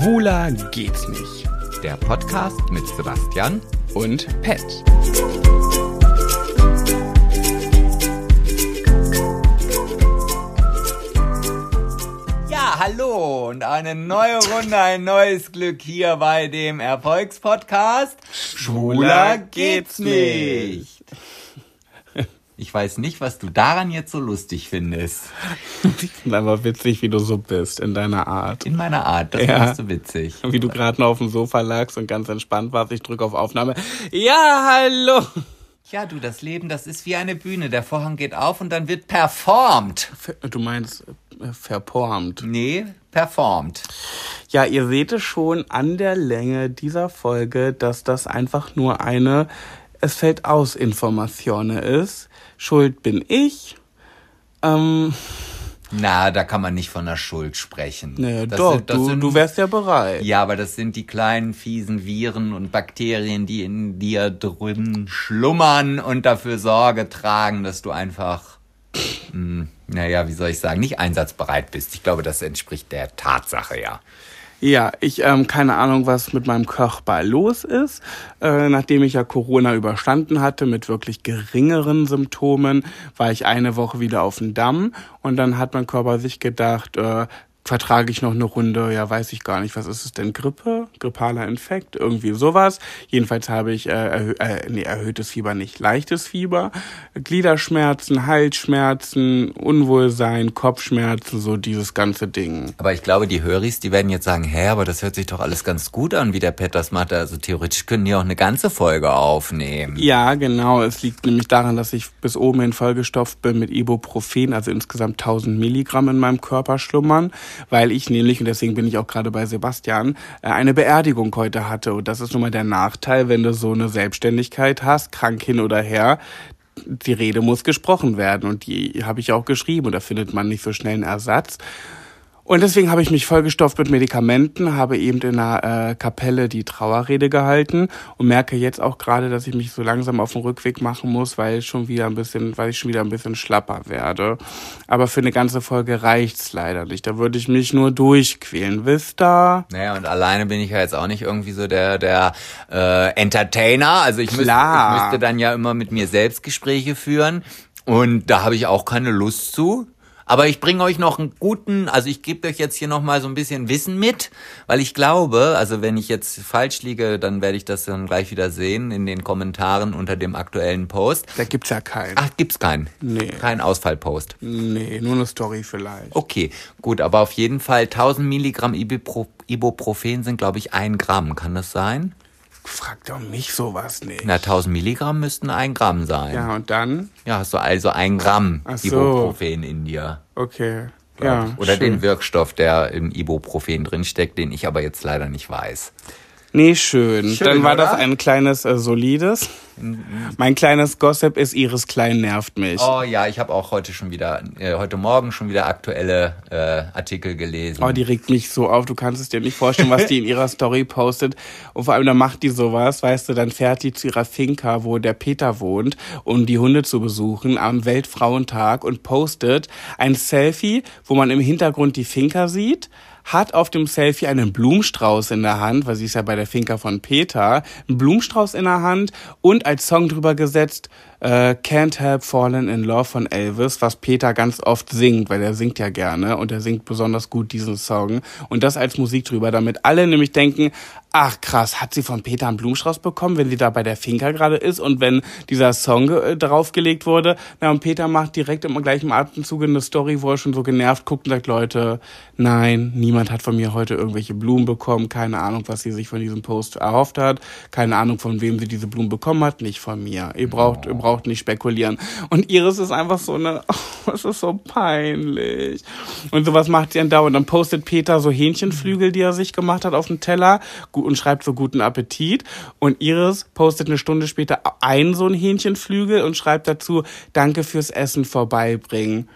Schwuler geht's nicht. Der Podcast mit Sebastian und Pet. Ja, hallo und eine neue Runde, ein neues Glück hier bei dem Erfolgspodcast. Schwuler geht's nicht. Ich weiß nicht, was du daran jetzt so lustig findest. Ich finde einfach witzig, wie du so bist in deiner Art. In meiner Art, das ja. findest du witzig. Wie du gerade noch auf dem Sofa lagst und ganz entspannt warst. Ich drücke auf Aufnahme. Ja, hallo. Ja, du, das Leben, das ist wie eine Bühne. Der Vorhang geht auf und dann wird performt. Du meinst äh, verformt? Nee, performt. Ja, ihr seht es schon an der Länge dieser Folge, dass das einfach nur eine es fällt aus Informationen ist. Schuld bin ich. Ähm, na, da kann man nicht von der Schuld sprechen. Naja, das doch, sind, du, sind, du wärst ja bereit. Ja, aber das sind die kleinen fiesen Viren und Bakterien, die in dir drin schlummern und dafür Sorge tragen, dass du einfach, mh, hm, naja, wie soll ich sagen, nicht einsatzbereit bist. Ich glaube, das entspricht der Tatsache, ja. Ja, ich ähm, keine Ahnung, was mit meinem Körper los ist. Äh, nachdem ich ja Corona überstanden hatte mit wirklich geringeren Symptomen, war ich eine Woche wieder auf dem Damm und dann hat mein Körper sich gedacht, äh, vertrage ich noch eine Runde, ja, weiß ich gar nicht, was ist es denn, Grippe, grippaler Infekt, irgendwie sowas. Jedenfalls habe ich äh, erhö äh, nee, erhöhtes Fieber, nicht leichtes Fieber, Gliederschmerzen, Halsschmerzen, Unwohlsein, Kopfschmerzen, so dieses ganze Ding. Aber ich glaube, die Höris, die werden jetzt sagen, hä, aber das hört sich doch alles ganz gut an, wie der Pet das macht. Also theoretisch können die auch eine ganze Folge aufnehmen. Ja, genau. Es liegt nämlich daran, dass ich bis oben hin vollgestopft bin mit Ibuprofen, also insgesamt 1000 Milligramm in meinem Körper schlummern weil ich nämlich, und deswegen bin ich auch gerade bei Sebastian, äh, eine Beerdigung heute hatte. Und das ist nun mal der Nachteil, wenn du so eine Selbstständigkeit hast, krank hin oder her, die Rede muss gesprochen werden und die habe ich auch geschrieben und da findet man nicht so schnell einen Ersatz. Und deswegen habe ich mich vollgestopft mit Medikamenten, habe eben in einer äh, Kapelle die Trauerrede gehalten und merke jetzt auch gerade, dass ich mich so langsam auf den Rückweg machen muss, weil schon wieder ein bisschen, weil ich schon wieder ein bisschen schlapper werde. Aber für eine ganze Folge reicht's leider nicht. Da würde ich mich nur durchquälen. Wisst ihr? Naja, und alleine bin ich ja jetzt auch nicht irgendwie so der, der äh, Entertainer. Also ich müsste, ich müsste dann ja immer mit mir selbst Gespräche führen. Und da habe ich auch keine Lust zu. Aber ich bringe euch noch einen guten, also ich gebe euch jetzt hier nochmal so ein bisschen Wissen mit, weil ich glaube, also wenn ich jetzt falsch liege, dann werde ich das dann gleich wieder sehen in den Kommentaren unter dem aktuellen Post. Da gibt's ja keinen. Ach, gibt's keinen? Nee. Kein Ausfallpost? Nee, nur eine Story vielleicht. Okay, gut, aber auf jeden Fall 1000 Milligramm Ibuprofen sind, glaube ich, ein Gramm. Kann das sein? Frag doch mich sowas nicht. Na, 1000 Milligramm müssten ein Gramm sein. Ja, und dann? Ja, hast du also ein Gramm Ach so. Ibuprofen in dir. Okay. Ja, Oder schön. den Wirkstoff, der im Ibuprofen drinsteckt, den ich aber jetzt leider nicht weiß. Nee, schön. schön Dann war oder? das ein kleines äh, solides. Mein kleines Gossip ist Iris Klein nervt mich. Oh ja, ich habe auch heute schon wieder, äh, heute Morgen schon wieder aktuelle äh, Artikel gelesen. Oh, die regt mich so auf. Du kannst es dir nicht vorstellen, was die in ihrer Story postet. Und vor allem, da macht die sowas, weißt du, dann fährt die zu ihrer Finca, wo der Peter wohnt, um die Hunde zu besuchen am Weltfrauentag und postet ein Selfie, wo man im Hintergrund die Finca sieht hat auf dem Selfie einen Blumenstrauß in der Hand, weil sie ist ja bei der Finca von Peter, einen Blumenstrauß in der Hand und als Song drüber gesetzt äh, Can't Help Fallen in Love von Elvis, was Peter ganz oft singt, weil er singt ja gerne und er singt besonders gut diesen Song und das als Musik drüber, damit alle nämlich denken, ach krass, hat sie von Peter einen Blumenstrauß bekommen, wenn sie da bei der Finca gerade ist und wenn dieser Song äh, draufgelegt wurde. Na und Peter macht direkt im gleichen Atemzug eine Story, wo er schon so genervt guckt und sagt, Leute, nein, niemand hat von mir heute irgendwelche Blumen bekommen, keine Ahnung, was sie sich von diesem Post erhofft hat, keine Ahnung, von wem sie diese Blumen bekommen hat, nicht von mir. Ihr braucht, ihr braucht nicht spekulieren. Und Iris ist einfach so eine, oh, es ist so peinlich. Und sowas macht sie andauernd. Dann postet Peter so Hähnchenflügel, die er sich gemacht hat auf dem Teller und schreibt so guten Appetit. Und Iris postet eine Stunde später ein so ein Hähnchenflügel und schreibt dazu, danke fürs Essen vorbeibringen.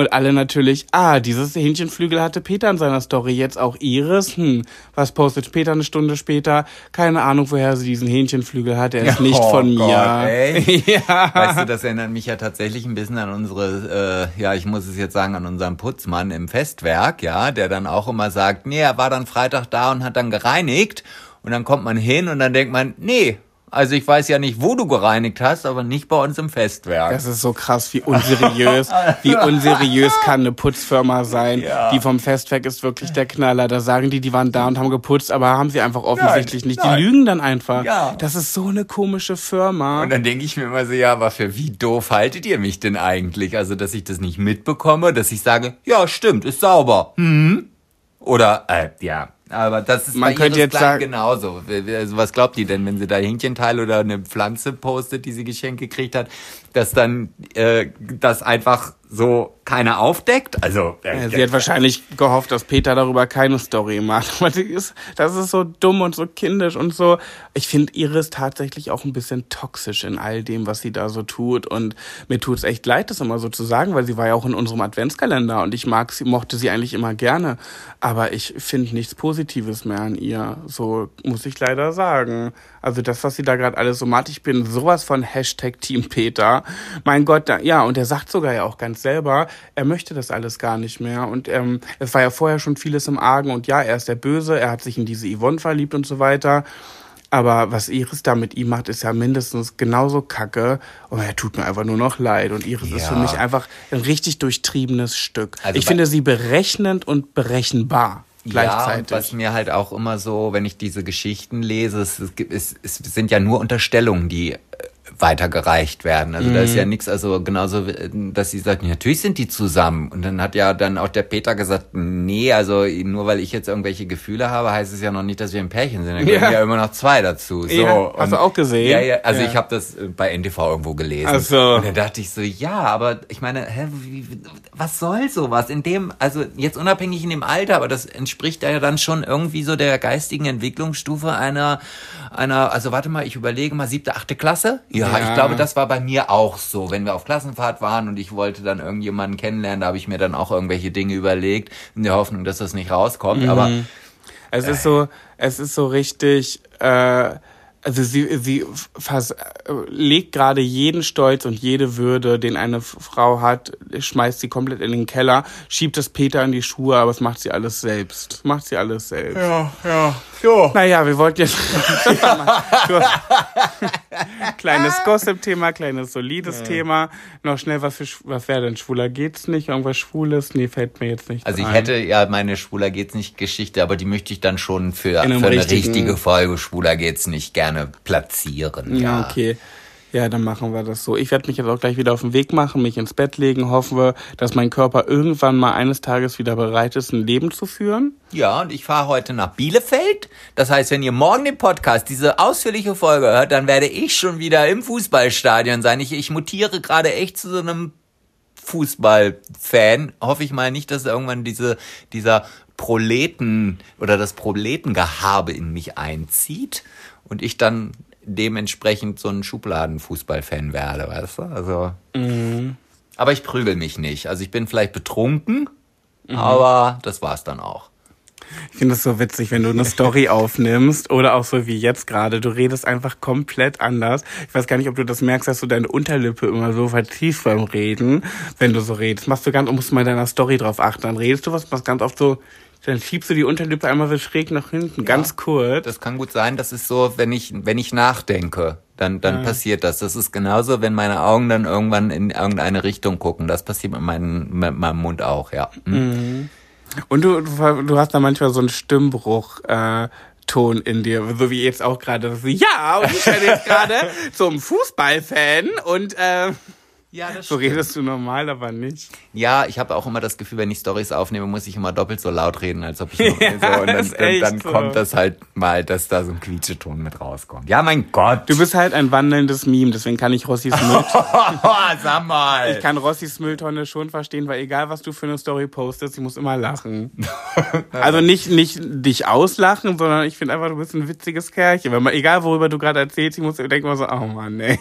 Und alle natürlich, ah, dieses Hähnchenflügel hatte Peter in seiner Story, jetzt auch Iris. Hm, was postet Peter eine Stunde später? Keine Ahnung, woher sie diesen Hähnchenflügel hat. Er ist nicht oh von Gott, mir. Ey. ja. Weißt du, das erinnert mich ja tatsächlich ein bisschen an unsere, äh, ja, ich muss es jetzt sagen, an unseren Putzmann im Festwerk, ja, der dann auch immer sagt, nee, er war dann Freitag da und hat dann gereinigt. Und dann kommt man hin und dann denkt man, nee, also ich weiß ja nicht, wo du gereinigt hast, aber nicht bei uns im Festwerk. Das ist so krass, wie unseriös, wie unseriös kann eine Putzfirma sein. Ja. Die vom Festwerk ist wirklich der Knaller. Da sagen die, die waren da und haben geputzt, aber haben sie einfach offensichtlich nein, nicht. Nein. Die lügen dann einfach. Ja. Das ist so eine komische Firma. Und dann denke ich mir immer so, ja, aber für wie doof haltet ihr mich denn eigentlich? Also, dass ich das nicht mitbekomme, dass ich sage, ja, stimmt, ist sauber. Hm? Oder, äh, ja, aber das ist Man bei könnte jetzt sagen, genauso. Also was glaubt die denn, wenn sie da Hähnchenteil oder eine Pflanze postet, die sie geschenkt gekriegt hat, dass dann äh, das einfach so keiner aufdeckt? Also äh, sie hat wahrscheinlich gehofft, dass Peter darüber keine Story macht. Das ist so dumm und so kindisch und so. Ich finde Iris tatsächlich auch ein bisschen toxisch in all dem, was sie da so tut. Und mir tut's echt leid, das immer so zu sagen, weil sie war ja auch in unserem Adventskalender und ich mag sie, mochte sie eigentlich immer gerne. Aber ich finde nichts Positives mehr an ihr. So muss ich leider sagen. Also das, was sie da gerade alles so macht, ich bin sowas von Hashtag Team Peter. Mein Gott, da, ja, und er sagt sogar ja auch ganz selber, er möchte das alles gar nicht mehr. Und ähm, es war ja vorher schon vieles im Argen und ja, er ist der Böse, er hat sich in diese Yvonne verliebt und so weiter. Aber was Iris da mit ihm macht, ist ja mindestens genauso kacke. Und er tut mir einfach nur noch leid. Und Iris ja. ist für mich einfach ein richtig durchtriebenes Stück. Also ich finde sie berechnend und berechenbar gleichzeitig. Ja, was mir halt auch immer so, wenn ich diese Geschichten lese, es, es, es sind ja nur Unterstellungen, die weitergereicht werden. Also mhm. da ist ja mhm. nichts, also genauso, dass sie sagt, natürlich sind die zusammen. Und dann hat ja dann auch der Peter gesagt, nee, also nur weil ich jetzt irgendwelche Gefühle habe, heißt es ja noch nicht, dass wir ein Pärchen sind. Da gehören ja. ja immer noch zwei dazu. So. Ja, hast du auch gesehen? Ja, ja, also ja. ich habe das bei NTV irgendwo gelesen. Ach so. Und dann dachte ich so, ja, aber ich meine, hä, wie, was soll sowas? In dem, also jetzt unabhängig in dem Alter, aber das entspricht ja dann schon irgendwie so der geistigen Entwicklungsstufe einer, einer, also warte mal, ich überlege mal, siebte, achte Klasse? Ja, ja, ich glaube, das war bei mir auch so. Wenn wir auf Klassenfahrt waren und ich wollte dann irgendjemanden kennenlernen, da habe ich mir dann auch irgendwelche Dinge überlegt, in der Hoffnung, dass das nicht rauskommt. Mhm. Aber es ist so, es ist so richtig. Äh, also sie, sie fast, legt gerade jeden Stolz und jede Würde, den eine Frau hat, schmeißt sie komplett in den Keller, schiebt es Peter in die Schuhe, aber es macht sie alles selbst. Das macht sie alles selbst. Ja, ja. Jo. Naja, wir wollten jetzt kleines Gossip-Thema, kleines solides ja. Thema. Noch schnell, was für was wäre denn schwuler geht's nicht? Irgendwas Schwules? Nee, fällt mir jetzt nicht. Also ich ein. hätte ja meine schwuler geht's nicht Geschichte, aber die möchte ich dann schon für, für eine richtige Folge schwuler geht's nicht gerne gerne platzieren. Ja, ja. okay. Ja, dann machen wir das so. Ich werde mich jetzt auch gleich wieder auf den Weg machen, mich ins Bett legen, hoffen wir, dass mein Körper irgendwann mal eines Tages wieder bereit ist, ein Leben zu führen. Ja, und ich fahre heute nach Bielefeld. Das heißt, wenn ihr morgen den Podcast, diese ausführliche Folge hört, dann werde ich schon wieder im Fußballstadion sein. Ich, ich mutiere gerade echt zu so einem Fußballfan. Hoffe ich mal nicht, dass irgendwann diese, dieser Proleten oder das Proletengehabe in mich einzieht und ich dann dementsprechend so ein Schubladenfußballfan werde, weißt du? Also. Mhm. Aber ich prügel mich nicht. Also ich bin vielleicht betrunken, mhm. aber das war's dann auch. Ich finde es so witzig, wenn du eine Story aufnimmst oder auch so wie jetzt gerade. Du redest einfach komplett anders. Ich weiß gar nicht, ob du das merkst, dass du deine Unterlippe immer so vertiefst beim Reden, wenn du so redest. Machst du ganz, musst du mal deiner Story drauf achten. Dann redest du was, was ganz oft so dann schiebst du die Unterlippe einmal so schräg nach hinten, ja, ganz kurz. Das kann gut sein. Das ist so, wenn ich, wenn ich nachdenke, dann, dann ja. passiert das. Das ist genauso, wenn meine Augen dann irgendwann in irgendeine Richtung gucken. Das passiert mit, meinem mit meinem Mund auch, ja. Mhm. mhm. Und du, du hast da manchmal so einen Stimmbruch, äh, Ton in dir, so wie jetzt auch gerade. Ja, und ich bin jetzt gerade zum Fußballfan und äh, ja, das so stimmt. redest du normal, aber nicht. Ja, ich habe auch immer das Gefühl, wenn ich Stories aufnehme, muss ich immer doppelt so laut reden, als ob ich noch ja, so. Und dann, dann, dann so. kommt das halt mal, dass da so ein Quietscheton mit rauskommt. Ja, mein Gott. Du bist halt ein wandelndes Meme, deswegen kann ich Rossis Müll. Sag mal. Ich kann Rossis Mülltonne schon verstehen, weil egal was du für eine Story postest, ich muss immer lachen. also nicht, nicht dich auslachen, sondern ich finde einfach, du bist ein witziges Kerlchen. Weil man, egal worüber du gerade erzählst, ich muss denken immer so, oh Mann, ey.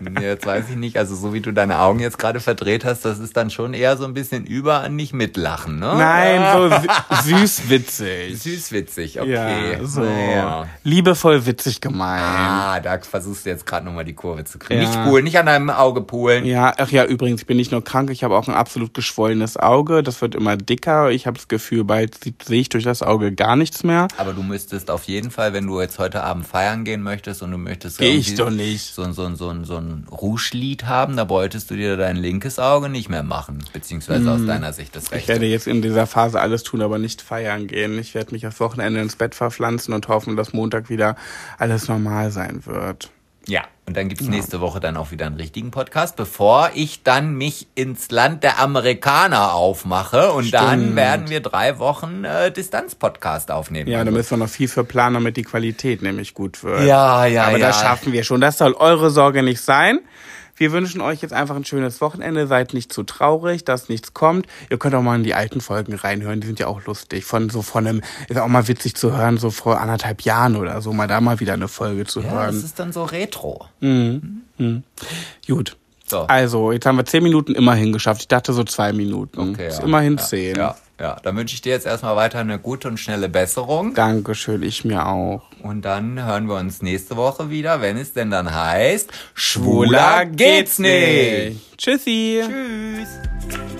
nee, jetzt weiß ich nicht. Also so wie du da deine Augen jetzt gerade verdreht hast, das ist dann schon eher so ein bisschen über an nicht mitlachen, ne? Nein, so süßwitzig. Süßwitzig, okay. Ja, so. Ja. Liebevoll witzig gemeint. Ah, da versuchst du jetzt gerade nochmal die Kurve zu kriegen. Ja. Nicht poolen, nicht an deinem Auge poolen. Ja, ach ja, übrigens, ich bin nicht nur krank, ich habe auch ein absolut geschwollenes Auge. Das wird immer dicker. Ich habe das Gefühl, bald sehe ich durch das Auge gar nichts mehr. Aber du müsstest auf jeden Fall, wenn du jetzt heute Abend feiern gehen möchtest und du möchtest Geh ich doch nicht. So, so, so, so ein Rouge-Lied haben, da wolltest du dir dein linkes Auge nicht mehr machen. Beziehungsweise aus deiner Sicht das rechte. Ich werde jetzt in dieser Phase alles tun, aber nicht feiern gehen. Ich werde mich das Wochenende ins Bett verpflanzen und hoffen, dass Montag wieder alles normal sein wird. Ja, und dann gibt's nächste Woche dann auch wieder einen richtigen Podcast, bevor ich dann mich ins Land der Amerikaner aufmache. Und Stimmt. dann werden wir drei Wochen äh, Distanz-Podcast aufnehmen. Ja, da müssen wir noch viel für planen, damit die Qualität nämlich gut wird. Ja, ja, Aber ja. das schaffen wir schon. Das soll eure Sorge nicht sein. Wir wünschen euch jetzt einfach ein schönes Wochenende. Seid nicht zu traurig, dass nichts kommt. Ihr könnt auch mal in die alten Folgen reinhören. Die sind ja auch lustig. Von so von einem, ist auch mal witzig zu hören, so vor anderthalb Jahren oder so, mal da mal wieder eine Folge zu ja, hören. Das ist dann so retro. Mhm. Mhm. Gut. So. Also, jetzt haben wir zehn Minuten immerhin geschafft. Ich dachte so zwei Minuten. Okay, ist ja. immerhin ja, zehn. Ja, ja. Dann wünsche ich dir jetzt erstmal weiter eine gute und schnelle Besserung. Dankeschön, ich mir auch. Und dann hören wir uns nächste Woche wieder, wenn es denn dann heißt, schwuler geht's nicht. Tschüssi. Tschüss.